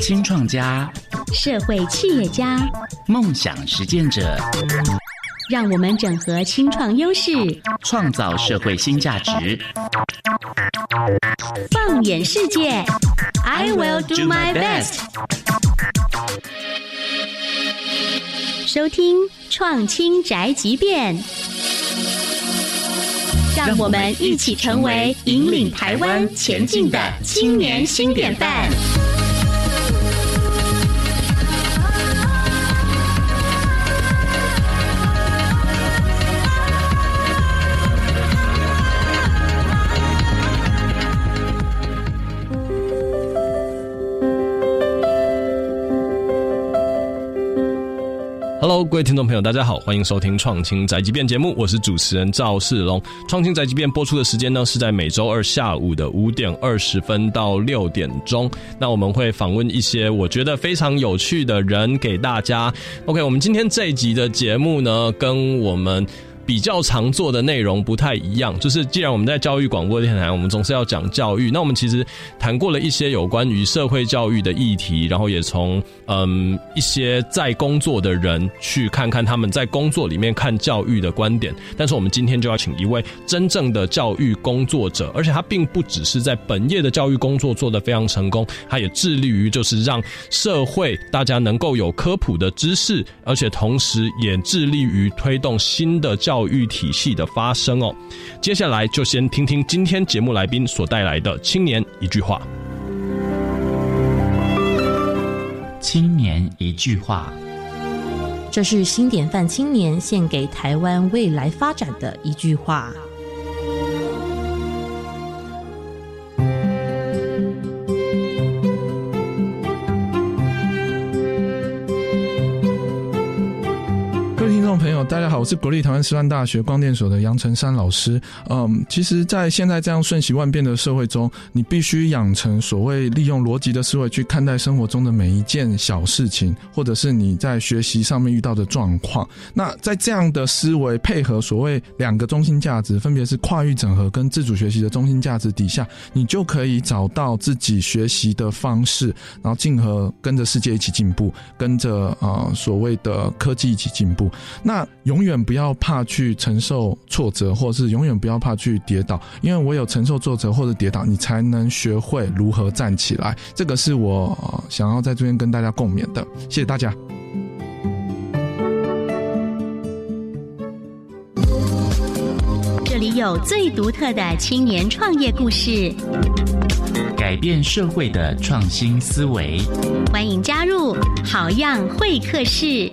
新创家、社会企业家、梦想实践者，让我们整合青创优势，创造社会新价值。放眼世界，I will do my best。收听创青宅急便，让我们一起成为引领台湾前进的青年新典范。各位听众朋友，大家好，欢迎收听《创新宅急便》节目，我是主持人赵世龙。《创新宅急便》播出的时间呢是在每周二下午的五点二十分到六点钟。那我们会访问一些我觉得非常有趣的人给大家。OK，我们今天这一集的节目呢，跟我们。比较常做的内容不太一样，就是既然我们在教育广播电台，我们总是要讲教育，那我们其实谈过了一些有关于社会教育的议题，然后也从嗯一些在工作的人去看看他们在工作里面看教育的观点。但是我们今天就要请一位真正的教育工作者，而且他并不只是在本业的教育工作做得非常成功，他也致力于就是让社会大家能够有科普的知识，而且同时也致力于推动新的教。教育体系的发生哦，接下来就先听听今天节目来宾所带来的青年一句话。青年一句话，这是新典范青年献给台湾未来发展的一句话。大家好，我是国立台湾师范大学光电所的杨成山老师。嗯，其实，在现在这样瞬息万变的社会中，你必须养成所谓利用逻辑的思维去看待生活中的每一件小事情，或者是你在学习上面遇到的状况。那在这样的思维配合所谓两个中心价值，分别是跨域整合跟自主学习的中心价值底下，你就可以找到自己学习的方式，然后进和跟着世界一起进步，跟着呃所谓的科技一起进步。那永远不要怕去承受挫折，或者是永远不要怕去跌倒，因为我有承受挫折或者跌倒，你才能学会如何站起来。这个是我想要在这边跟大家共勉的。谢谢大家。这里有最独特的青年创业故事，改变社会的创新思维。欢迎加入好样会客室。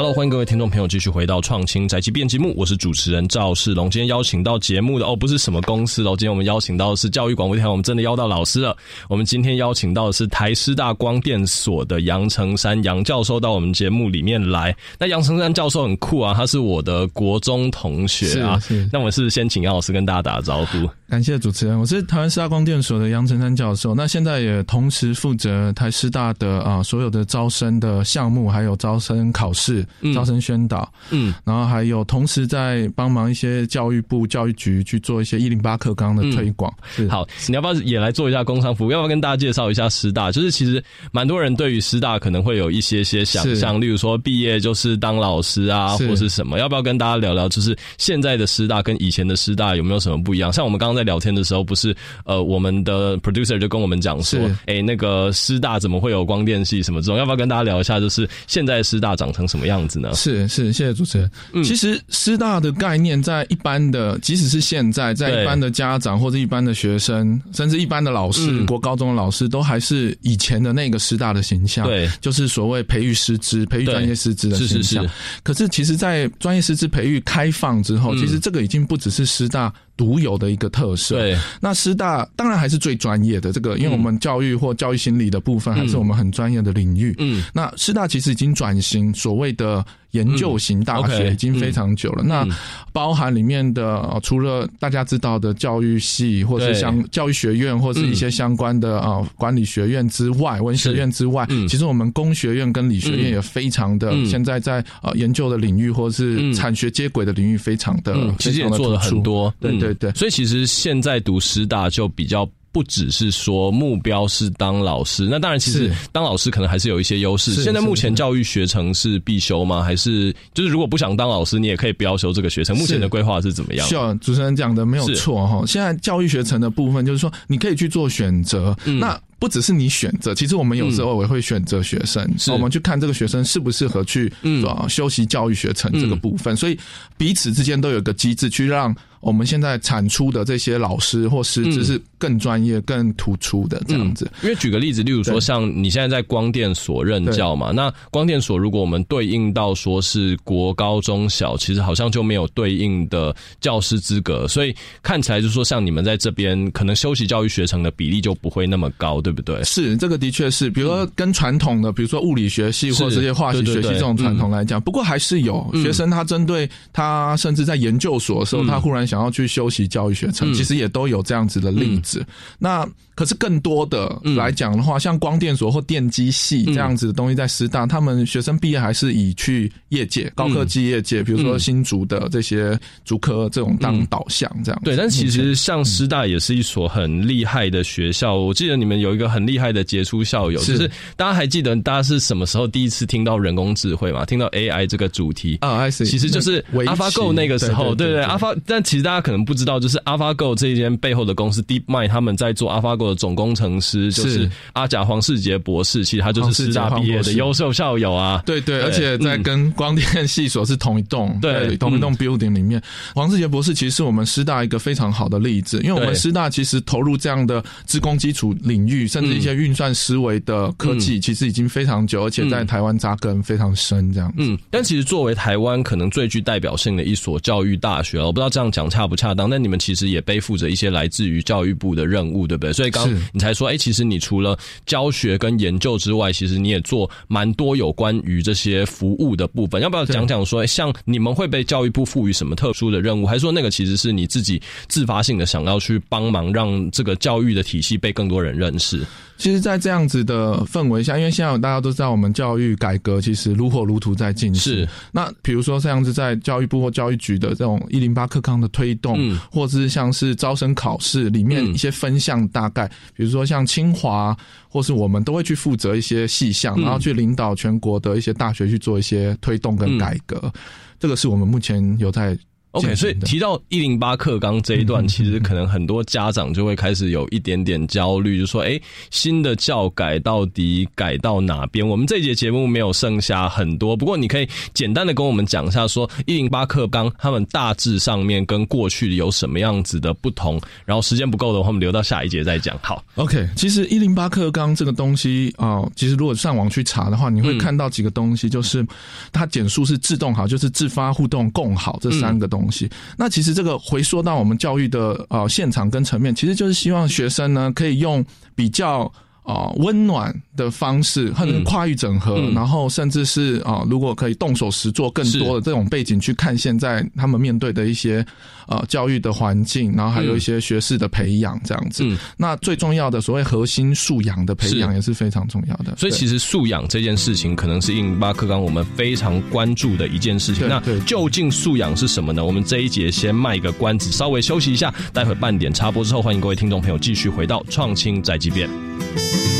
Hello，欢迎各位听众朋友继续回到创新宅急便节目，我是主持人赵世龙。今天邀请到节目的哦，不是什么公司哦，今天我们邀请到的是教育广播电台，我们真的邀到老师了。我们今天邀请到的是台师大光电所的杨成山杨教授到我们节目里面来。那杨成山教授很酷啊，他是我的国中同学啊。那我们是先请杨老师跟大家打个招呼。感谢主持人，我是台湾师大光电所的杨成山教授。那现在也同时负责台师大的啊所有的招生的项目，还有招生考试、招生宣导。嗯，然后还有同时在帮忙一些教育部教育局去做一些一零八课纲的推广。好，你要不要也来做一下工商服务？要不要跟大家介绍一下师大？就是其实蛮多人对于师大可能会有一些些想象，例如说毕业就是当老师啊，或是什么？要不要跟大家聊聊？就是现在的师大跟以前的师大有没有什么不一样？像我们刚刚在。在聊天的时候，不是呃，我们的 producer 就跟我们讲说，哎，那个师大怎么会有光电系什么这种？要不要跟大家聊一下？就是现在师大长成什么样子呢？是是，谢谢主持人。其实师大的概念，在一般的，即使是现在，在一般的家长或者一般的学生，甚至一般的老师，国高中的老师，都还是以前的那个师大的形象。对，就是所谓培育师资、培育专业师资的形象。可是，其实，在专业师资培育开放之后，其实这个已经不只是师大。独有的一个特色。对，那师大当然还是最专业的这个，因为我们教育或教育心理的部分还是我们很专业的领域。嗯，那师大其实已经转型，所谓的研究型大学，已经非常久了。那嗯。包含里面的、呃除了大家知道的教育系，或是对。相教育学院，或是一些相关的啊、呃管理学院之外，文学院之外，嗯其实我们工学院跟理学院嗯。也非常的，嗯。现在在呃研究的领域或是嗯。产学接轨的领域非常的，嗯，其实也做了很多，嗯。对对对。所以其实现在读师大就比较。不只是说目标是当老师，那当然其实当老师可能还是有一些优势。是现在目前教育学程是必修吗？还是就是如果不想当老师，你也可以不要修这个学程？目前的规划是怎么样？是啊，主持人讲的没有错哈。现在教育学程的部分，就是说你可以去做选择。嗯那不只是你选择，其实我们有时候也会选择学生，是我们去看这个学生适不适合去嗯呃修习教育学程这个部分。所以彼此之间都有一个机制，去让我们现在产出的这些老师或师资嗯是更专业、更突出的这样子。因为举个例子，例如说像你现在在光电所任教嘛，那光电所如果我们对应到说是国高中小，其实好像就没有对应的教师资格，所以看起来就是说像你们在这边可能修习教育学程的比例就不会那么高，对不对？是，这个的确是，比如说跟传统的，比如说物理学系或者这些化学对对对学系这种传统来讲，不过还是有嗯。学生他针对他甚至在研究所的时候，嗯。他忽然想要去修习教育学程，嗯。其实也都有这样子的例子。那可是更多的嗯。来讲的话，像光电所或电机系这样子的东西，在师大，他们学生毕业还是以去业界、高科技业界，比如说新竹的这些竹科这种当导向这样子。对，但其实像师大也是一所很厉害的学校。我记得你们有一个很厉害的杰出校友，是。就是大家还记得大家是什么时候第一次听到人工智慧嘛？听到 AI 这个主题。啊，I see，其实就是围棋。AlphaGo 那个时候，对对对，Alpha，但其实大家可能不知道，就是 AlphaGo 这一间背后的公司 DeepMind，他们在做 AlphaGo 的总工程师就是是阿甲黄世杰博士，其实他就是师大毕业的优秀校友啊。对对，对而且在嗯跟光电系所是同一栋，对同一栋 building 里面。黄世杰博士其实是我们师大一个非常好的例子，因为我们师大其实投入这样的职工基础领域，甚至一些运算思维的科技，其实已经非常久，而且在台湾扎根非常深，这样子。嗯，但其实作为台湾可能最具代表性的一所教育大学，我不知道这样讲恰不恰当，但你们其实也背负着一些来自于教育部的任务，对不对？所以是你才说，哎、其实你除了教学跟研究之外，其实你也做蛮多有关于这些服务的部分。要不要讲讲说，诶像你们会被教育部赋予什么特殊的任务，还是说那个其实是你自己自发性的想要去帮忙，让这个教育的体系被更多人认识？其实，在这样子的氛围下，因为现在大家都知道，我们教育改革其实如火如荼在进行。是，那比如说像是在教育部或教育局的这种一零八课纲的推动，嗯。或者是像是招生考试里面嗯。一些分项，大概、比如说像清华，或是我们都会去负责一些细项，嗯。然后去领导全国的一些大学去做一些推动跟改革。这个是我们目前有在 OK，所以提到一零八课纲这一段，其实可能很多家长就会开始有一点点焦虑，就说：“哎，新的教改到底改到哪边？”我们这一节节目没有剩下很多，不过你可以简单的跟我们讲一下，说一零八课纲他们大致上面跟过去有什么样子的不同。然后时间不够的话，我们留到下一节再讲。好，OK，其实一零八课纲这个东西啊、其实如果上网去查的话，你会嗯看到几个东西，就是它简述是自动好，就是自发、互动、共好这三个东西。东西那其实这个回溯到我们教育的呃现场跟层面，其实就是希望学生呢可以用比较。啊，温暖的方式，或者嗯跨域整合，嗯然后甚至是啊，如果可以动手实做更多的这种背景去看现在他们面对的一些呃教育的环境，然后还有一些学士的培养这样子。嗯那最重要的所谓核心素养的培养也是非常重要的。所以其实素养这件事情，可能是印巴克刚我们非常关注的一件事情。那究竟素养是什么呢？我们这一节先卖个关子，稍微休息一下，待会半点插播之后，欢迎各位听众朋友继续回到创新宅急便。Bye.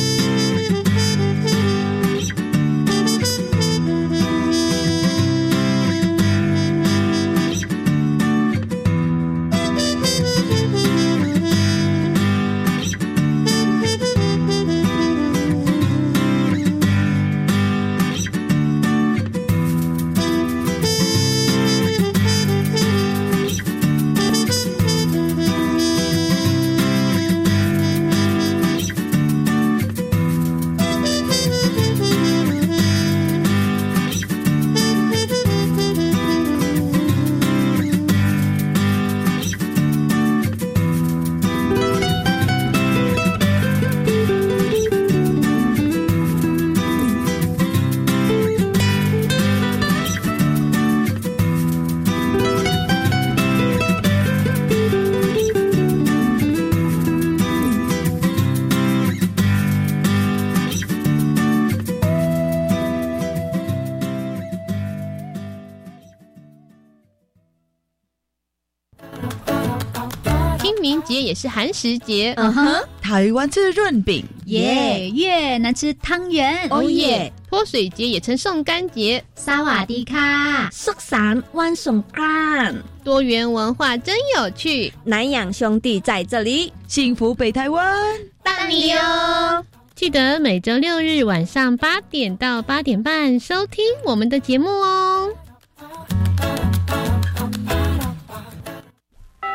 清明节也是寒食节。嗯哼，台湾吃润饼，耶！越南吃汤圆，哦耶！泼水节也称送干节，萨瓦迪卡，苏散万送干。多元文化真有趣，南洋兄弟在这里，幸福北台湾，大你哟！记得每周六日晚上八点到八点半收听我们的节目哦。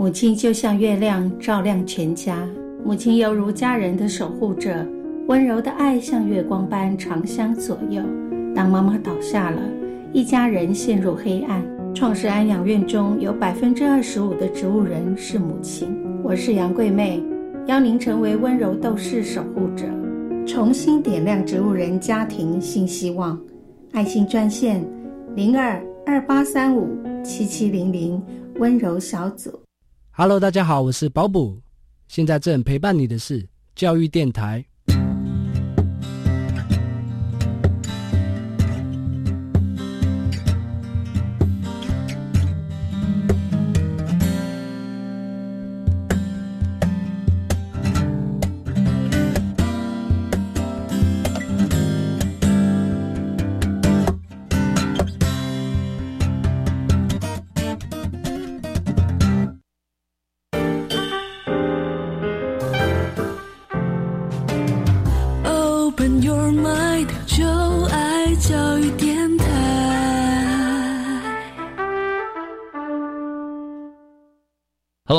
母亲就像月亮，照亮全家。母亲犹如家人的守护者，温柔的爱像月光般长相左右。当妈妈倒下了，一家人陷入黑暗。创世安养院中有百分之二十五的植物人是母亲。我是杨桂妹，邀您成为温柔斗士守护者，重新点亮植物人家庭新希望。爱心专线零二二八三五七七零零温柔小组。Hello，大家好，我是保补。现在正陪伴你的是教育电台。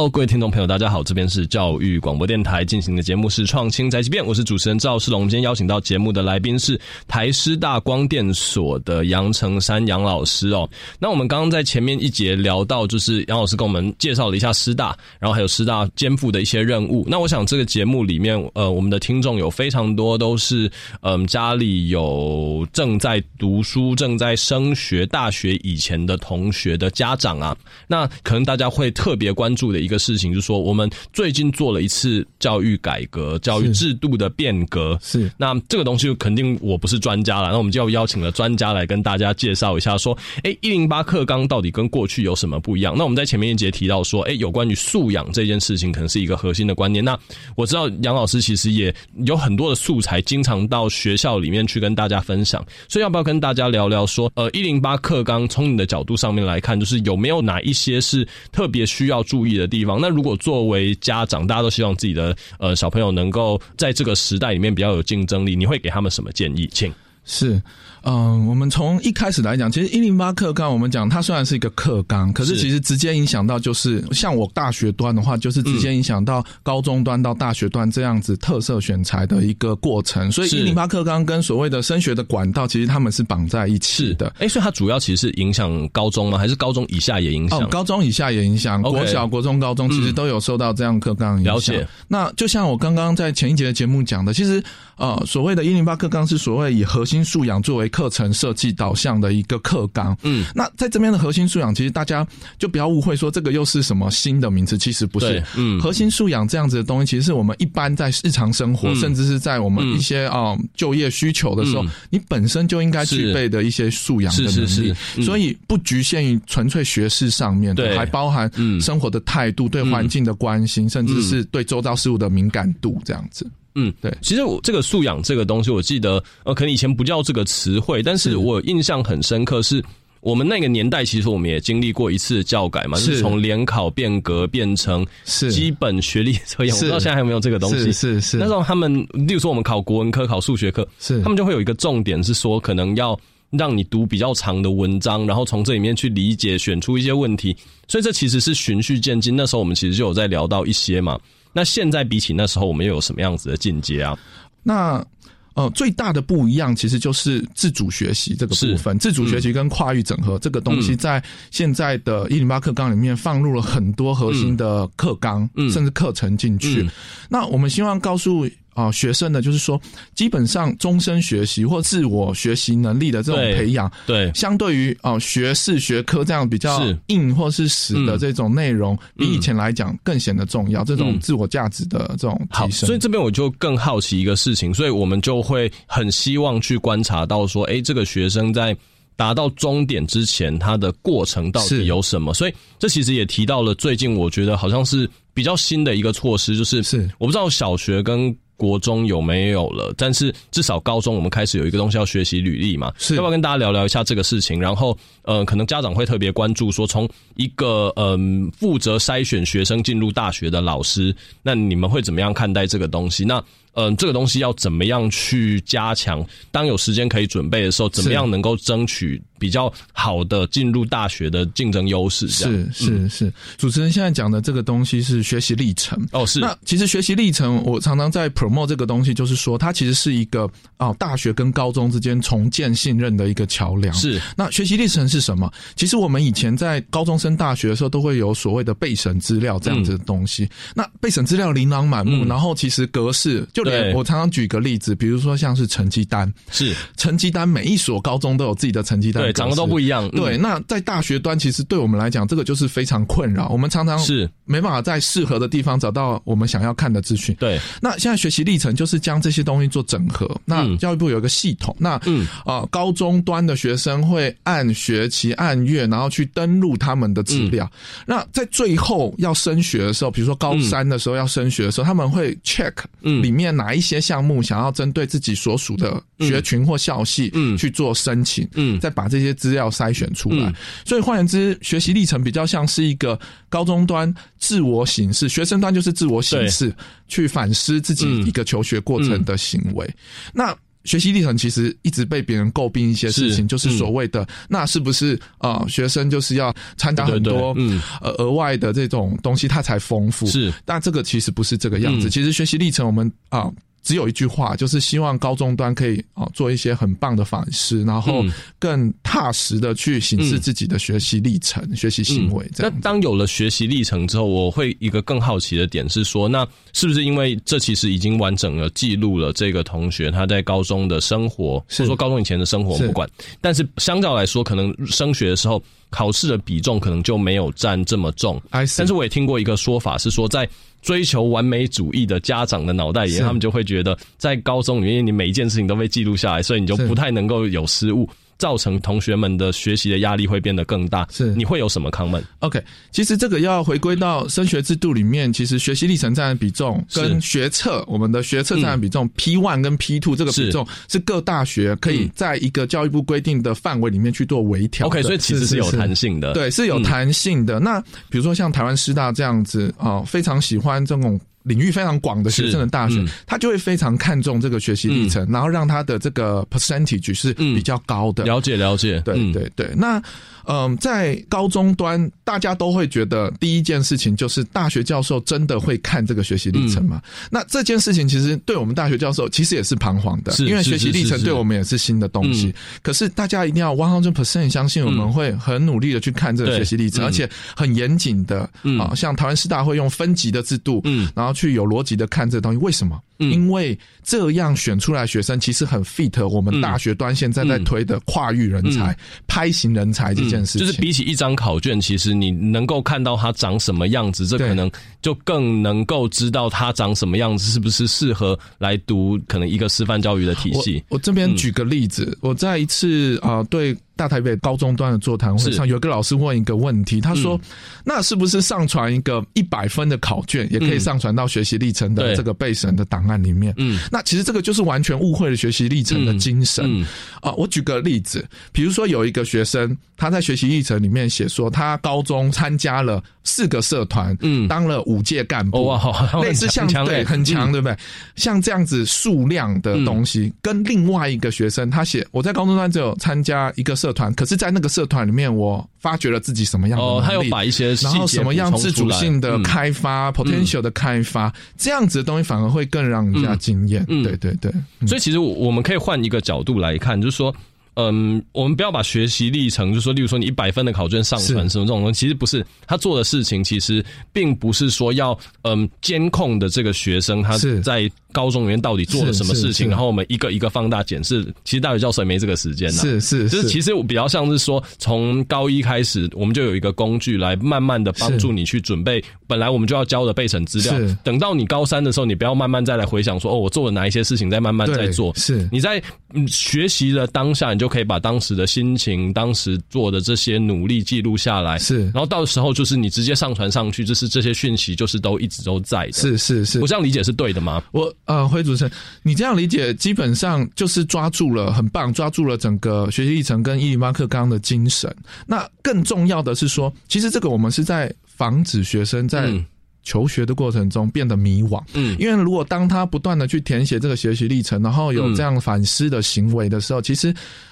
各位听众朋友，大家好，这边是教育广播电台进行的节目是创新宅急便，我是主持人赵世龙。今天邀请到节目的来宾是台师大光电所的杨成山杨老师哦。那我们刚刚在前面一节聊到，就是杨老师跟我们介绍了一下师大，然后还有师大肩负的一些任务。那我想这个节目里面，呃，我们的听众有非常多都是嗯家里有正在读书、正在升学大学以前的同学的家长啊，那可能大家会特别关注的。一个事情就是说，我们最近做了一次教育改革、教育制度的变革。是那这个东西肯定我不是专家了，那我们就要邀请了专家来跟大家介绍一下，说，哎，一零八课纲到底跟过去有什么不一样？那我们在前面一节提到说，哎，有关于素养这件事情，可能是一个核心的观念。那我知道杨老师其实也有很多的素材，经常到学校里面去跟大家分享。所以要不要跟大家聊聊说，呃，一零八课纲从你的角度上面来看，就是有没有哪一些是特别需要注意的？地方，那如果作为家长，大家都希望自己的呃小朋友能够在这个时代里面比较有竞争力，你会给他们什么建议？请是。嗯，我们从一开始来讲，其实一零八课纲，我们讲它虽然是一个课纲，可是其实直接影响到就是像我大学端的话，就是直接影响到高中端到大学端这样子特色选材的一个过程。所以一零八课纲跟所谓的升学的管道，其实他们是绑在一起的。哎，所以它主要其实是影响高中吗？还是高中以下也影响？哦，高中以下也影响，国小、国中、高中其实都有受到这样课纲影响。了解。那就像我刚刚在前一节的节目讲的，其实呃，所谓的“一零八课纲”是所谓以核心素养作为课程设计。导向的一个课纲，嗯，那在这边的核心素养，其实大家就不要误会说这个又是什么新的名词，其实不是，嗯，核心素养这样子的东西，其实是我们一般在日常生活，甚至是在我们一些啊就业需求的时候，你本身就应该具备的一些素养的能力，所以不局限于纯粹学识上面，对，还包含生活的态度、对环境的关心，甚至是对周遭事物的敏感度这样子。嗯，对，其实我这个素养这个东西，我记得呃，可能以前不叫这个词汇，但是我印象很深刻，是我们那个年代，其实我们也经历过一次教改嘛，是从联考变革变成基本学历测验，我不知道现在还有没有这个东西。是是，那时候他们，例如说我们考国文科、考数学课，是他们就会有一个重点是说，可能要让你读比较长的文章，然后从这里面去理解，选出一些问题。所以这其实是循序渐进。那时候我们其实就有在聊到一些嘛。那现在比起那时候，我们又有什么样子的进阶啊？那呃，最大的不一样其实就是自主学习这个部分，自主学习跟跨域整合这个东西，在现在的一零八课纲里面放入了很多核心的课纲，甚至课程进去。那我们希望告诉。啊，学生呢，就是说，基本上终身学习或自我学习能力的这种培养，对，相对于啊学士学科这样比较硬或是死的这种内容，比以前来讲更显得重要。这种自我价值的这种提升，所以这边我就更好奇一个事情，所以我们就会很希望去观察到说，哎，这个学生在达到终点之前，他的过程到底有什么？所以这其实也提到了最近我觉得好像是比较新的一个措施，就是是我不知道小学跟。国中有没有了？但是至少高中我们开始有一个东西要学习履历嘛？是要不要跟大家聊聊一下这个事情？然后呃，可能家长会特别关注说，从一个嗯负责筛选学生进入大学的老师，那你们会怎么样看待这个东西？那嗯，这个东西要怎么样去加强？当有时间可以准备的时候，怎么样能够争取？比较好的进入大学的竞争优势，是是是。主持人现在讲的这个东西是学习历程哦，是。那其实学习历程，我常常在 promote 这个东西，就是说它其实是一个啊，大学跟高中之间重建信任的一个桥梁。是。那学习历程是什么？其实我们以前在高中升大学的时候，都会有所谓的备审资料这样子的东西。那备审资料琳琅满目，然后其实格式就连我常常举个例子，比如说像是成绩单，是成绩单，每一所高中都有自己的成绩单。长得都不一样，对。那在大学端，其实对我们来讲，这个就是非常困扰。我们常常是没办法在适合的地方找到我们想要看的资讯。对。那现在学习历程就是将这些东西做整合。那教育部有一个系统，那嗯啊，高中端的学生会按学期、按月，然后去登录他们的资料。那在最后要升学的时候，比如说高三的时候要升学的时候，他们会 check 里面哪一些项目想要针对自己所属的学群或校系嗯去做申请，嗯，再把这些资料。筛选出来，所以换言之，学习历程比较像是一个高中端自我形式，学生端就是自我形式，去反思自己一个求学过程的行为。那学习历程其实一直被别人诟病一些事情，就是所谓的那是不是啊？学生就是要参加很多呃额外的这种东西，它才丰富。是，但这个其实不是这个样子。其实学习历程，我们啊。只有一句话，就是希望高中端可以哦做一些很棒的反思，然后更踏实的去审视自己的学习历程、学习行为。那当有了学习历程之后，我会一个更好奇的点是说，那是不是因为这其实已经完整的记录了这个同学他在高中的生活，或者说高中以前的生活，不管。但是相较来说，可能升学的时候考试的比重可能就没有占这么重。但是我也听过一个说法是说在。追求完美主义的家长的脑袋里，他们就会觉得，在高中里面，你每一件事情都被记录下来，所以你就不太能够有失误。造成同学们的学习的压力会变得更大。是，你会有什么 comment o k 其实这个要回归到升学制度里面，其实学习历程占的比重跟学测，我们的学测占的比重 P one 跟 P two 这个比重是各大学可以在一个教育部规定的范围里面去做微调。OK，所以其实是有弹性的。对，是有弹性的。那比如说像台湾师大这样子啊，非常喜欢这种。领域非常广的学生的大学，他就会非常看重这个学习历程，然后让他的这个 percentage 是比较高的。了解了解，对对对。那嗯，在高中端，大家都会觉得第一件事情就是大学教授真的会看这个学习历程吗？那这件事情其实对我们大学教授其实也是彷徨的，因为学习历程对我们也是新的东西。可是大家一定要 one hundred percent 相信我们会很努力的去看这个学习历程，而且很严谨的啊，像台湾师大会用分级的制度，嗯，然后。去有逻辑的看这东西，为什么？因为这样选出来学生其实很 fit 我们大学端现在在推的跨域人才、拍型人才这件事情。就是比起一张考卷，其实你能够看到他长什么样子，这可能就更能够知道他长什么样子，是不是适合来读可能一个师范教育的体系。我这边举个例子，我在一次啊对大台北高中端的座谈会上，有个老师问一个问题，他说：“那是不是上传一个一百分的考卷，也可以上传到学习历程的这个备审的档案？”里面，嗯，那其实这个就是完全误会了学习历程的精神。啊！我举个例子，比如说有一个学生，他在学习历程里面写说，他高中参加了四个社团，嗯，当了五届干部，哇，好，类似像对很强，对不对？像这样子数量的东西，跟另外一个学生他写，我在高中端只有参加一个社。社团，可是，在那个社团里面，我发掘了自己什么样的哦，他有把一些然后什么样自主性的嗯开发、potential 的开发，这样子的东西反而会更让人家惊艳。嗯对对对，嗯所以其实我我们可以换一个角度来看，就是说。嗯，我们不要把学习历程，就是说，例如说你一百分的考卷上传什么这种东西，其实不是他做的事情，其实并不是说要嗯监控的这个学生他是在高中里面到底做了什么事情，然后我们一个一个放大检视。其实大学教授也没这个时间呐，是是就是其实我比较像是说，从高一开始，我们就有一个工具来慢慢的帮助你去准备本来我们就要交的备审资料。等到你高三的时候，你不要慢慢再来回想说，哦，我做了哪一些事情，再慢慢再做。是你在嗯学习的当下，你就可以把当时的心情、当时做的这些努力记录下来。是，然后到时候就是你直接上传上去，就是这些讯息就是都一直都在的。是是是我，这样理解是对的吗？我呃，辉主持人，你这样理解基本上就是抓住了，很棒，抓住了整个学习历程跟一零八课纲的精神。那更重要的是说，其实这个我们是在防止学生在嗯求学的过程中变得迷惘。嗯因为如果当他不断的去填写这个学习历程，然后有这样反思的行为的时候，其实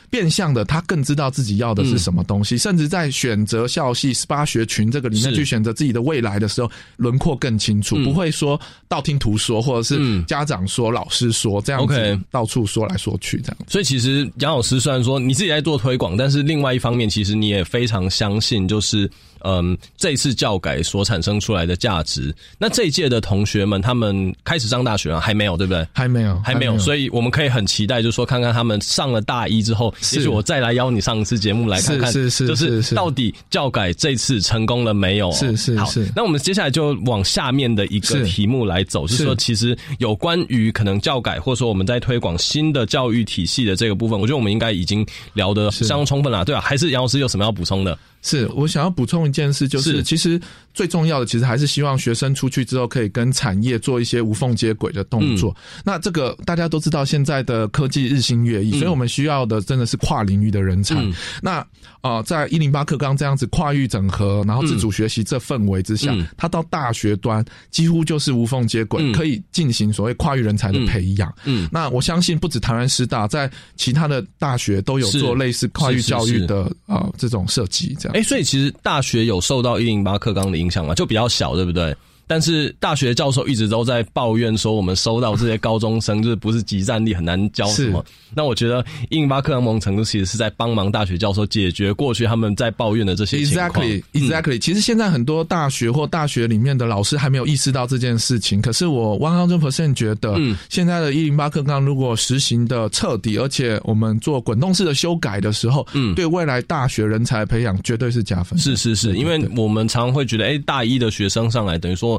变相的他更知道自己要的是什么东西，甚至在选择校系十八学群这个里面去选择自己的未来的时候，轮廓更清楚，嗯。不会说道听途说，或者是嗯。家长说、老师说这样子到处说来说去这样。所以其实杨老师虽然说你自己在做推广，但是另外一方面，其实你也非常相信，就是嗯，这一次教改所产生出来的价值。那这一届的同学们，他们开始上大学了，还没有，对不对？还没有，还没有，所以以我们可以很期待，就是说看看他们上了大一之后，也许我再来邀你上一次节目来看看，是是是就是是到底教改这次成功了没有？好是是是那我们接下来就往下面的一个题目来走，就是说，其实有关于可能教改，或者说我们在推广新的教育体系的这个部分，我觉得我们应该已经聊得相当充分了，对吧、还是杨老师有什么要补充的？是我想要补充一件事，就是是。其实最重要的，其实还是希望学生出去之后可以跟产业做一些无缝接轨的动作。那这个大家都知道，现在的科技日新月异，嗯。所以我们需要的真的是跨领域的人才。嗯。那呃，在一零八课纲这样子跨域整合，然后自主学习这氛围之下，嗯。它到大学端几乎就是无缝接轨，嗯。可以进行所谓跨域人才的培养。嗯，那我相信，不止台湾师大，在其他的大学都有做类似跨域教育是。的呃这种设计，这样。哎、所以其实大学有受到一零八课纲的影响吗？就比较小，对不对？但是大学教授一直都在抱怨说，我们收到这些高中生就是不是集战力，很难教什么。那我觉得一零八课纲某种程度其实是在帮忙大学教授解决过去他们在抱怨的这些情况。Exactly, 嗯 exactly、其实现在很多大学或大学里面的老师还没有意识到这件事情。可是我 one hundred percent 觉得，嗯现在的一零八课纲如果实行的彻底，而且我们做滚动式的修改的时候，嗯对未来大学人才培养绝对是加分。是是是，因为我们常常会觉得，哎、大一的学生上来，等于说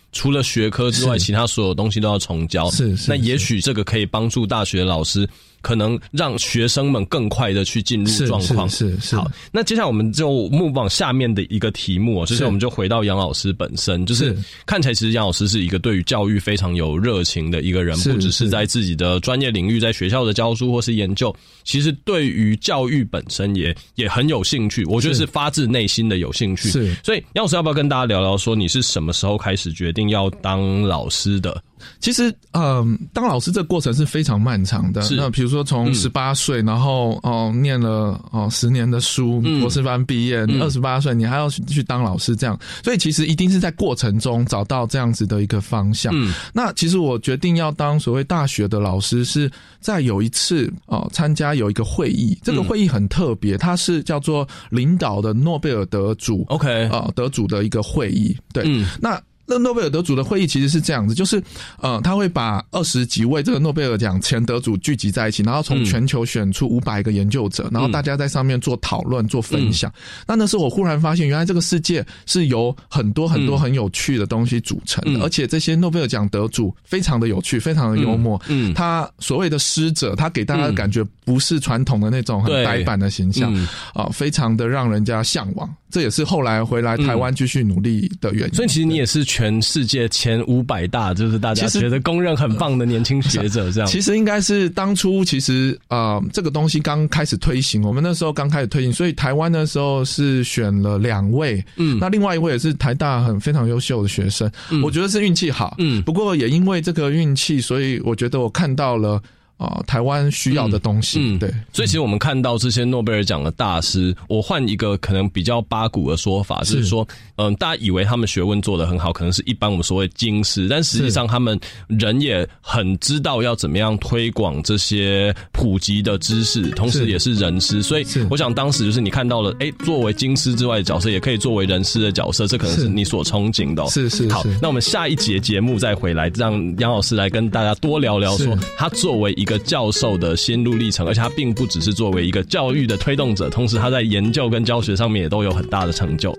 除了学科之外，其他所有东西都要重教。是是那也许这个可以帮助大学老师，可能让学生们更快的去进入状况。是是是好，那接下来我们就目往下面的一个题目哦，就是是我们就回到杨老师本身，就是是看起来其实杨老师是一个对于教育非常有热情的一个人，不只是是在自己的专业领域，在学校的教书或是研究，其实对于教育本身也也很有兴趣。我觉得是是发自内心的有兴趣。是所以杨老师要不要跟大家聊聊，说你是什么时候开始决定要当老师的？其实，嗯、当老师这个过程是非常漫长的。是。那比如说从嗯。十八岁，然后哦、念了哦十年的书，嗯。博士班毕业，嗯。二十八岁你还要去去当老师，这样，所以其实一定是在过程中找到这样子的一个方向。嗯。那其实我决定要当所谓大学的老师，是在有一次哦参加有一个会议，这个嗯。会议很特别，它是叫做领导的诺贝尔得主 OK，啊、得主的一个会议。对，嗯。那那诺贝尔得主的会议其实是这样子，就是呃，他会把二十几位这个诺贝尔奖前得主聚集在一起，然后从嗯。全球选出五百个研究者，然后大家在上面做讨论、做分享。那那时候我忽然发现，原来这个世界是由很多很多嗯。很有趣的东西组成的，嗯。而且这些诺贝尔奖得主非常的有趣，非常的幽默。嗯，他所谓的师者，他给大家的感觉不是传统的那种很呆板的形象嗯。啊、非常的让人家向往。这也是后来回来台湾继续努力的原因。所以其实你也是全世界前五百大，就是大家觉得公认很棒的年轻学者，这样。其实应该是当初其实呃这个东西刚开始推行，我们那时候刚开始推行，所以台湾那时候是选了两位，嗯那另外一位也是台大很非常优秀的学生，嗯我觉得是运气好，嗯不过也因为这个运气，所以我觉得我看到了。啊台湾需要的东西。嗯，对。所以其实我们看到这些诺贝尔奖的大师，我换一个可能比较八股的说法，就是说，嗯，大家以为他们学问做得很好，可能是一般我们所谓经师，但实际上他们人也很知道要怎么样推广这些普及的知识，同时也是人师。所以我想当时就是你看到了，哎，作为经师之外的角色，也可以作为人师的角色，这可能是你所憧憬的。是是好，那我们下一节节目再回来，让杨老师来跟大家多聊聊，说他作为一个教授的心路历程，而且他并不只是作为一个教育的推动者，同时他在研究跟教学上面也都有很大的成就。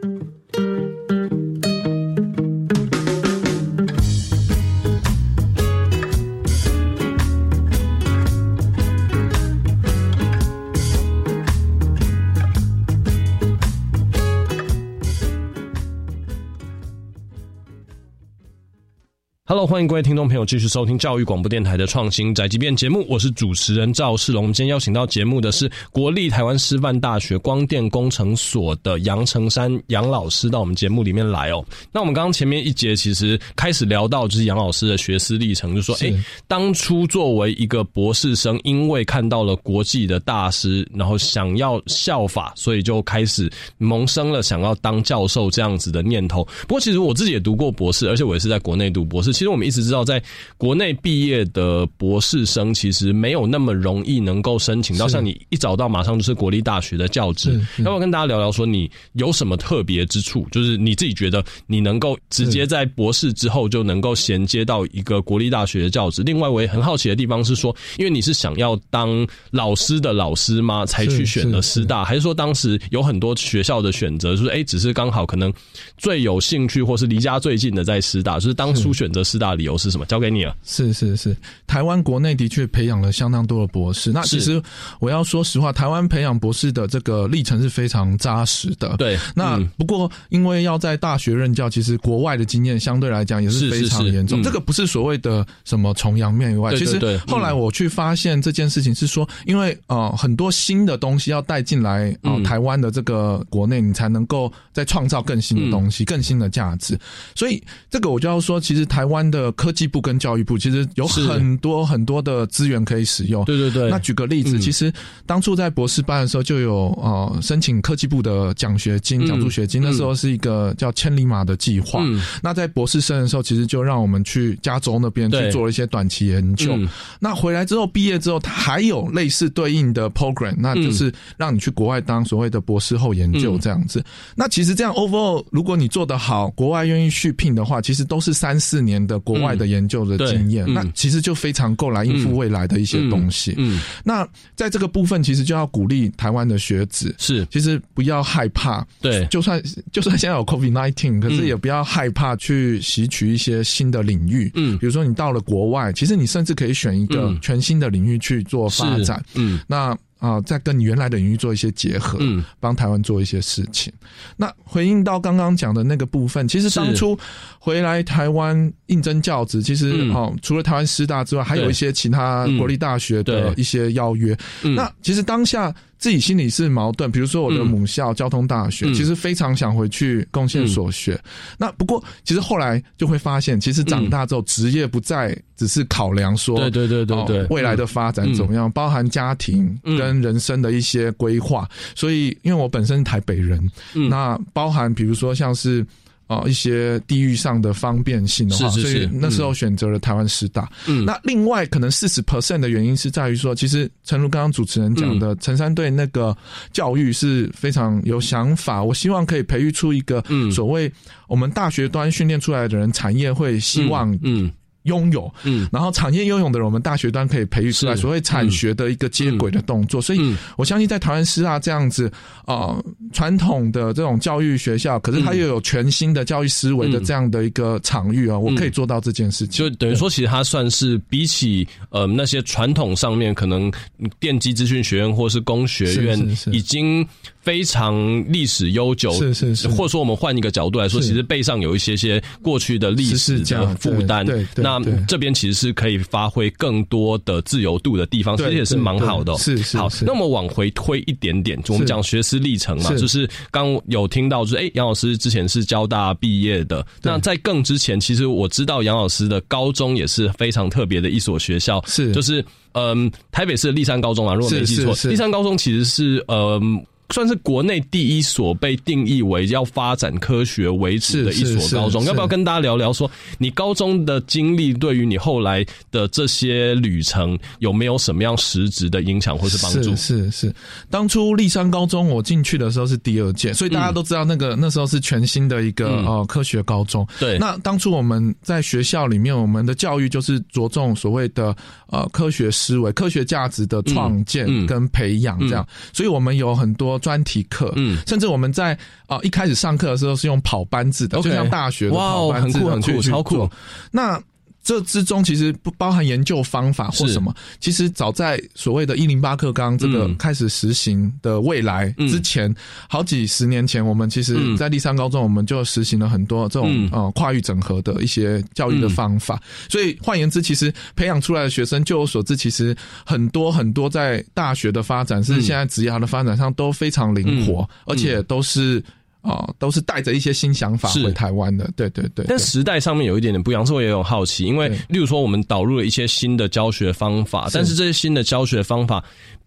欢迎各位听众朋友继续收听教育广播电台的创新宅急便节目，我是主持人赵世龙。我们今天邀请到节目的是国立台湾师范大学光电工程所的杨成山杨老师到我们节目里面来哦。那我们刚刚前面一节其实开始聊到就是杨老师的学思历程，就说哎，当初作为一个博士生，因为看到了国际的大师，然后想要效法，所以就开始萌生了想要当教授这样子的念头。不过其实我自己也读过博士，而且我也是在国内读博士。其实我们一直知道，在国内毕业的博士生其实没有那么容易能够申请到，像你一找到马上就是国立大学的教职。要不要跟大家聊聊，说你有什么特别之处？就是你自己觉得你能够直接在博士之后就能够衔接到一个国立大学的教职。另外，我也很好奇的地方是说，因为你是想要当老师的老师吗？才去选的师大，还是说当时有很多学校的选择，就是哎，只是刚好可能最有兴趣或是离家最近的在师大，就是当初选择。师大理由是什么？交给你了。是是是，台湾国内的确培养了相当多的博士。那其实我要说实话，台湾培养博士的这个历程是非常扎实的。对。那不过因为要在大学任教，其实国外的经验相对来讲也是非常严重。这个不是所谓的什么崇洋媚外。其实后来我去发现这件事情是说，因为呃很多新的东西要带进来啊，台湾的这个国内，你才能够再创造更新的东西、更新的价值。所以这个我就要说，其实台湾。的科技部跟教育部其实有很多很多的资源可以使用。对对对。那举个例子，其实当初在博士班的时候就有呃申请科技部的奖学金、奖助学金，那时候是一个叫千里马的计划。那在博士生的时候，其实就让我们去加州那边去做了一些短期研究。那回来之后毕业之后，他还有类似对应的 program，那就是让你去国外当所谓的博士后研究这样子。那其实这样 overall，如果你做得好，国外愿意续聘的话，其实都是三四年的。的国外的研究的经验，那其实就非常够来应付未来的一些东西。嗯，那在这个部分，其实就要鼓励台湾的学子是，其实不要害怕。对，就算就算现在有 COVID nineteen，可是也不要害怕去吸取一些新的领域。嗯，比如说你到了国外，其实你甚至可以选一个全新的领域去做发展。嗯，那。啊，再跟你原来的领域做一些结合，嗯，帮台湾做一些事情。那回应到刚刚讲的那个部分，其实当初回来台湾应征教职，其实哦，除了台湾师大之外，还有一些其他国立大学的一些邀约。那其实当下。自己心里是矛盾，比如说我的母校交通大学，其实非常想回去贡献所学。那不过，其实后来就会发现，其实长大之后，职业不再只是考量说，对对对对对，未来的发展怎么样，包含家庭跟人生的一些规划。所以，因为我本身是台北人，那包含比如说像是。啊，一些地域上的方便性的话，所以那时候选择了台湾师大。嗯，那另外可能四十 percent 的原因是在于说，其实陈如刚刚主持人讲的，陈山对那个教育是非常有想法。我希望可以培育出一个所谓我们大学端训练出来的人，产业会希望嗯。拥有，嗯，然后产业拥有的人，我们大学端可以培育出来所谓产学的一个接轨的动作，所以我相信在台湾师大这样子啊传统的这种教育学校，可是它又有全新的教育思维的这样的一个场域啊，我可以做到这件事情。就等于说，其实它算是比起呃那些传统上面可能电机资讯学院或是工学院已经非常历史悠久，是是是，或者说我们换一个角度来说，其实背上有一些些过去的历史的负担。对，那这边其实是可以发挥更多的自由度的地方，其实也是蛮好的。是是。好，那我们往回推一点点，我们讲学思历程嘛，就是刚有听到，就是哎，杨老师之前是交大毕业的，那在更之前，其实我知道杨老师的高中也是非常特别的一所学校，是就是嗯，台北市的立山高中啊，如果没记错，立山高中其实是嗯。算是国内第一所被定义为要发展科学为主的一所高中，要不要跟大家聊聊？说你高中的经历对于你后来的这些旅程有没有什么样实质的影响或是帮助？是是，当初立山高中我进去的时候是第二届，所以大家都知道那个那时候是全新的一个呃科学高中。对，那当初我们在学校里面，我们的教育就是着重所谓的呃科学思维、科学价值的创建跟培养这样，所以我们有很多。专题课，嗯，甚至我们在啊一开始上课的时候是用跑班制的，就像大学的跑班制很酷，超酷。那这之中其实不包含研究方法或什么。其实早在所谓的“一零八课纲”这个开始实行的未来之前，好几十年前，我们其实，在立山高中我们就实行了很多这种呃跨域整合的一些教育的方法。所以换言之，其实培养出来的学生，就我所知，其实很多很多在大学的发展，是现在职业的发展上都非常灵活，而且都是。哦，都是带着一些新想法回台湾的，对对对。但时代上面有一点点不一样，所以我也有好奇，因为例如说我们导入了一些新的教学方法，但是这些新的教学方法。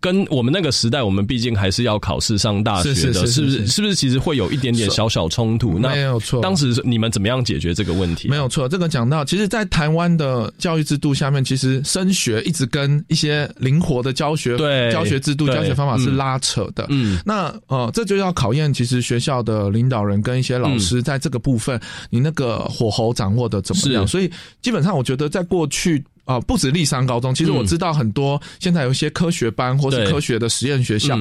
跟我们那个时代，我们毕竟还是要考试上大学的，是不是？是不是？其实会有一点点小小冲突。那没有错。当时你们怎么样解决这个问题？没有错。这个讲到，其实，在台湾的教育制度下面，其实升学一直跟一些灵活的教学、教学制度、教学方法是拉扯的。嗯。那呃，这就要考验其实学校的领导人跟一些老师在这个部分，你那个火候掌握的怎么样？所以基本上，我觉得在过去。啊，不止立山高中，其实我知道很多现在有一些科学班或是科学的实验学校。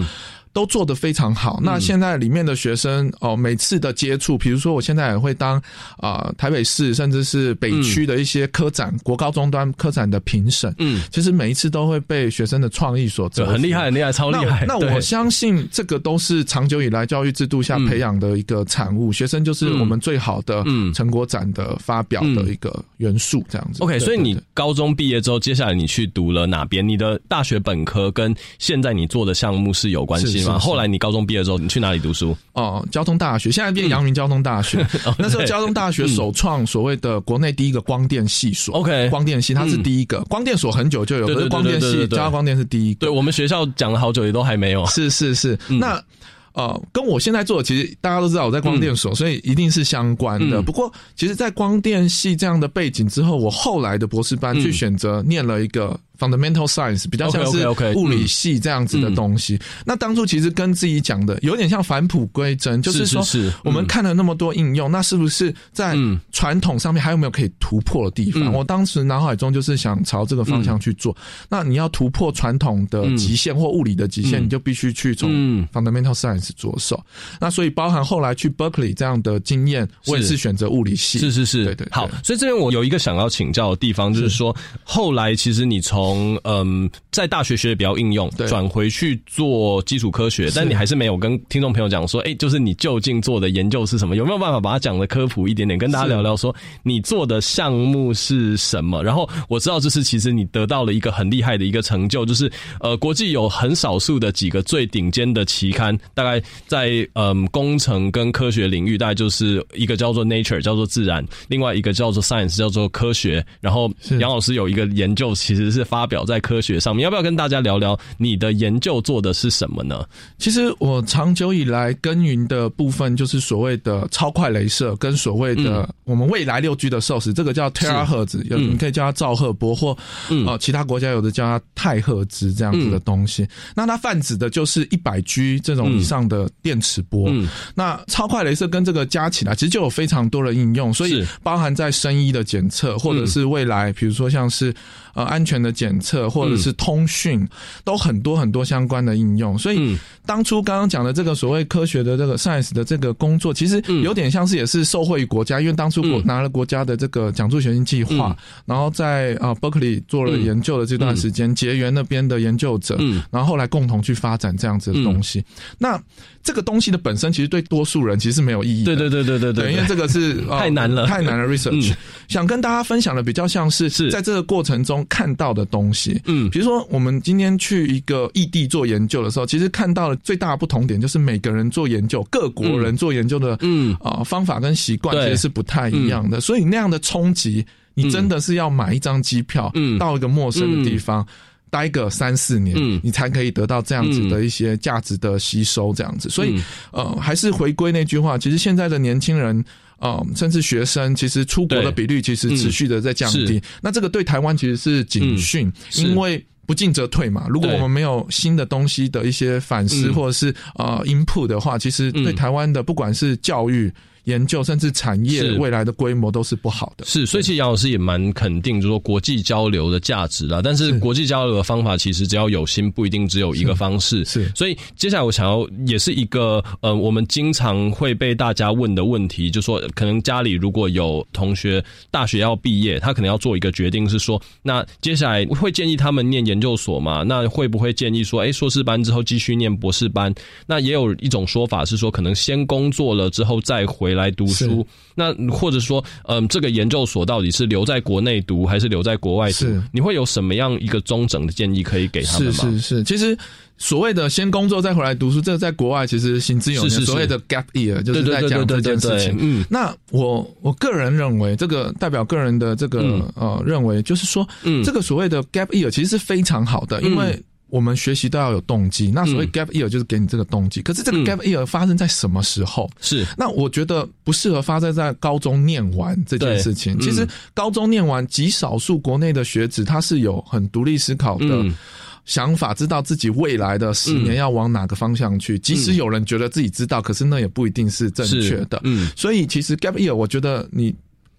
都做得非常好。那现在里面的学生哦，每次的接触，比如说我现在也会当啊台北市甚至是北区的一些科展国高中端科展的评审。嗯，其实每一次都会被学生的创意所折很厉害，很厉害，超厉害。那我相信这个都是长久以来教育制度下培养的一个产物。学生就是我们最好的成果展的发表的一个元素，这样子。OK，所以你高中毕业之后，接下来你去读了哪边？你的大学本科跟现在你做的项目是有关系？后来你高中毕业之后，你去哪里读书？哦，交通大学，现在变阳明交通大学。那时候交通大学首创所谓的国内第一个光电系所。OK，光电系它是第一个光电所，很久就有，可是光电系交光电是第一个。对我们学校讲了好久，也都还没有。是是是，那呃，跟我现在做的，其实大家都知道我在光电所，所以一定是相关的。不过，其实，在光电系这样的背景之后，我后来的博士班去选择念了一个。Fundamental science 比较像是物理系这样子的东西。那当初其实跟自己讲的有点像返璞归真，就是说我们看了那么多应用，那是不是在传统上面还有没有可以突破的地方？我当时脑海中就是想朝这个方向去做。那你要突破传统的极限或物理的极限，你就必须去从 Fundamental science 着手。那所以包含后来去 Berkeley 这样的经验，我也是选择物理系。是是是，对对。好，所以这边我有一个想要请教的地方，就是说后来其实你从从嗯，在大学学的比较应用，转回去做基础科学，但你还是没有跟听众朋友讲说，哎，就是你究竟做的研究是什么？有没有办法把它讲的科普一点点，跟大家聊聊说你做的项目是什么？然后我知道这是其实你得到了一个很厉害的一个成就，就是呃，国际有很少数的几个最顶尖的期刊，大概在嗯工程跟科学领域，大概就是一个叫做 Nature，叫做自然，另外一个叫做 Science，叫做科学。然后杨老师有一个研究，其实是。发表在科学上面，要不要跟大家聊聊你的研究做的是什么呢？其实我长久以来耕耘的部分就是所谓的超快镭射，跟所谓的我们未来六 G 的 source，这个叫 terahertz，有你可以叫它兆赫波，或呃其他国家有的叫它太赫兹这样子的东西。那它泛指的就是一百 G 这种以上的电磁波。那超快镭射跟这个加起来，其实就有非常多的应用，所以包含在生医的检测，或者是未来比如说像是呃安全的检。检测或者是通讯，都很多很多相关的应用。所以当初刚刚讲的这个所谓科学的这个 science 的这个工作，其实有点像是也是受惠于国家，因为当初国拿了国家的这个奖助学金计划，然后在啊 Berkeley 做了研究的这段时间，结缘那边的研究者，然后后来共同去发展这样子的东西。那这个东西的本身其实对多数人其实没有意义。对对对对对对，因为这个是太难了，太难了 research。想跟大家分享的比较像是是。在这个过程中看到的东西。嗯，比如说我们今天去一个异地做研究的时候，其实看到了最大的不同点就是每个人做研究，各国人做研究的嗯啊方法跟习惯其实是不太一样的。所以那样的冲击，你真的是要买一张机票嗯到一个陌生的地方。待个三四年，嗯，你才可以得到这样子的一些价值的吸收，这样子。所以，呃，还是回归那句话，其实现在的年轻人，呃，甚至学生，其实出国的比率其实持续的在降低。那这个对台湾其实是警讯，因为不进则退嘛。如果我们没有新的东西的一些反思或者是呃 input 的话，其实对台湾的不管是教育。研究甚至产业未来的规模都是不好的，是，所以其实杨老师也蛮肯定，就说国际交流的价值啦。但是国际交流的方法其实只要有心，不一定只有一个方式。是，所以接下来我想要也是一个呃，我们经常会被大家问的问题，就说可能家里如果有同学大学要毕业，他可能要做一个决定，是说那接下来会建议他们念研究所吗？那会不会建议说，哎，硕士班之后继续念博士班？那也有一种说法是说，可能先工作了之后再回。来读书，那或者说，嗯，这个研究所到底是留在国内读还是留在国外读？你会有什么样一个中整的建议可以给他们吗？是是是，其实所谓的先工作再回来读书，这个在国外其实行之有年。所谓的 gap year 就是在讲这件事情。嗯，那我我个人认为，这个代表个人的这个呃认为，就是说，嗯，这个所谓的 gap year 其实是非常好的，因为。我们学习都要有动机，那所谓 gap year 就是给你这个动机。可是这个 gap year 发生在什么时候？是那我觉得不适合发生在高中念完这件事情。其实高中念完，极少数国内的学子他是有很独立思考的想法，知道自己未来的十年要往哪个方向去。即使有人觉得自己知道，可是那也不一定是正确的。嗯，所以其实 gap year 我觉得你。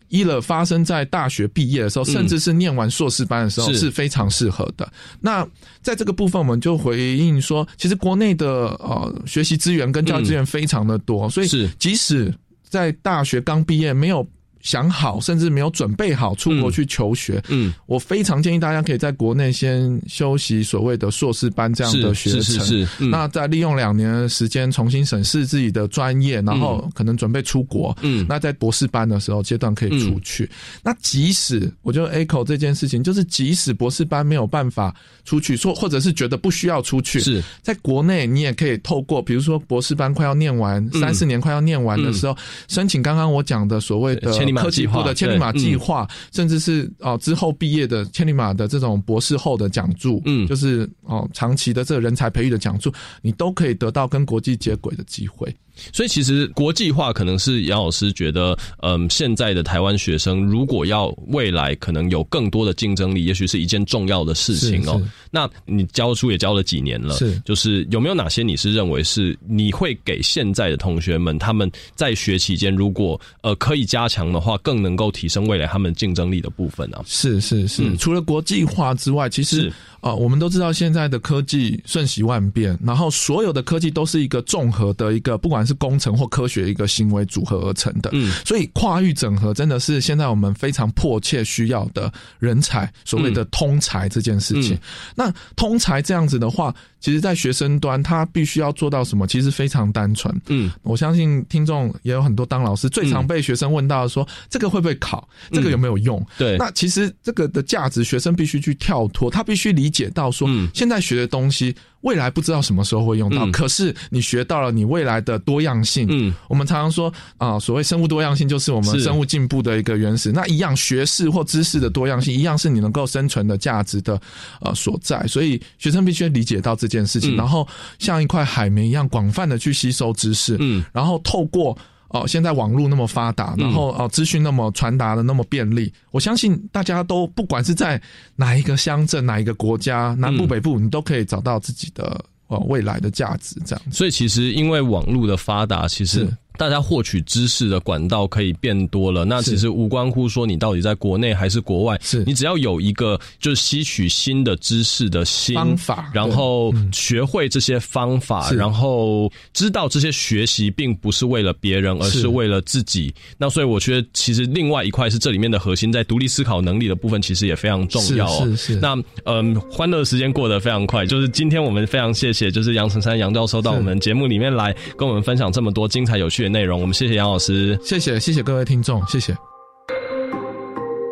一了发生在大学毕业的时候，甚至是念完硕士班的时候是非常适合的。那在这个部分，我们就回应说，其实国内的呃学习资源跟教育资源非常的多，所以即使在大学刚毕业没有。想好，甚至没有准备好出国去求学。嗯，我非常建议大家可以在国内先修习所谓的硕士班这样的学程。是是是。那再利用两年的时间重新审视自己的专业，然后可能准备出国。嗯，那在博士班的时候阶段可以出去。那即使我觉得 A 口这件事情，就是即使博士班没有办法出去，说或者是觉得不需要出去，是在国内你也可以透过，比如说博士班快要念完，三四年快要念完的时候，申请刚刚我讲的所谓的。科技部的千里马计划，甚至是哦之后毕业的千里马的这种博士后的讲座，嗯，就是哦长期的这个人才培育的讲座，你都可以得到跟国际接轨的机会。所以其实国际化可能是杨老师觉得，嗯，现在的台湾学生如果要未来可能有更多的竞争力，也许是一件重要的事情哦。那你教书也教了几年了，是就是有没有哪些你是认为是你会给现在的同学们，他们在学期间如果呃可以加强的话，更能够提升未来他们竞争力的部分呢？是是是，除了国际化之外，其实。啊，我们都知道现在的科技瞬息万变，然后所有的科技都是一个综合的一个，不管是工程或科学一个行为组合而成的。嗯，所以跨域整合真的是现在我们非常迫切需要的人才，所谓的通才这件事情。那通才这样子的话。其实，在学生端，他必须要做到什么？其实非常单纯。嗯，我相信听众也有很多当老师最常被学生问到说：“这个会不会考？这个有没有用？”对。那其实这个的价值，学生必须去跳脱，他必须理解到说，现在学的东西。未来不知道什么时候会用到，可是你学到了你未来的多样性。嗯，我们常常说啊，所谓生物多样性就是我们生物进步的一个原始。那一样学识或知识的多样性，一样是你能够生存的价值的呃所在。所以学生必须理解到这件事情，然后像一块海绵一样广泛的去吸收知识。嗯，然后透过。哦，现在网络那么发达，然后哦，资讯那么传达的那么便利，我相信大家都不管是在哪一个乡镇、哪一个国家，南部、北部，你都可以找到自己的哦未来的价值。这样，所以其实因为网络的发达，其实。大家获取知识的管道可以变多了，那其实无关乎说你到底在国内还是国外，是你只要有一个就是吸取新的知识的心方法，然后学会这些方法，然后知道这些学习并不是为了别人，而是为了自己。那所以我觉得，其实另外一块是这里面的核心，在独立思考能力的部分，其实也非常重要哦。是是。那嗯，欢乐的时间过得非常快，就是今天我们非常谢谢，就是杨成山杨教授到我们节目里面来跟我们分享这么多精彩有趣。内容，我们谢谢杨老师，谢谢谢谢各位听众，谢谢。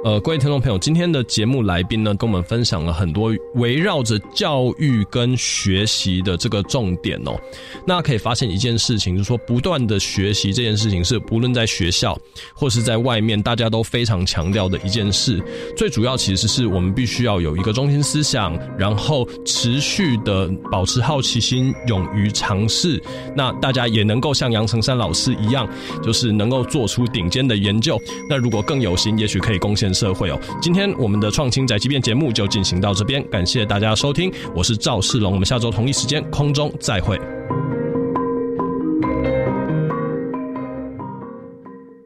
呃，各位听众朋友，今天的节目来宾呢，跟我们分享了很多围绕着教育跟学习的这个重点哦。那可以发现一件事情，就是说不断的学习这件事情，是不论在学校或是在外面，大家都非常强调的一件事。最主要其实是我们必须要有一个中心思想，然后持续的保持好奇心，勇于尝试。那大家也能够像杨成山老师一样，就是能够做出顶尖的研究。那如果更有心，也许可以贡献。社会哦，今天我们的创新宅急便节目就进行到这边，感谢大家收听，我是赵世龙，我们下周同一时间空中再会。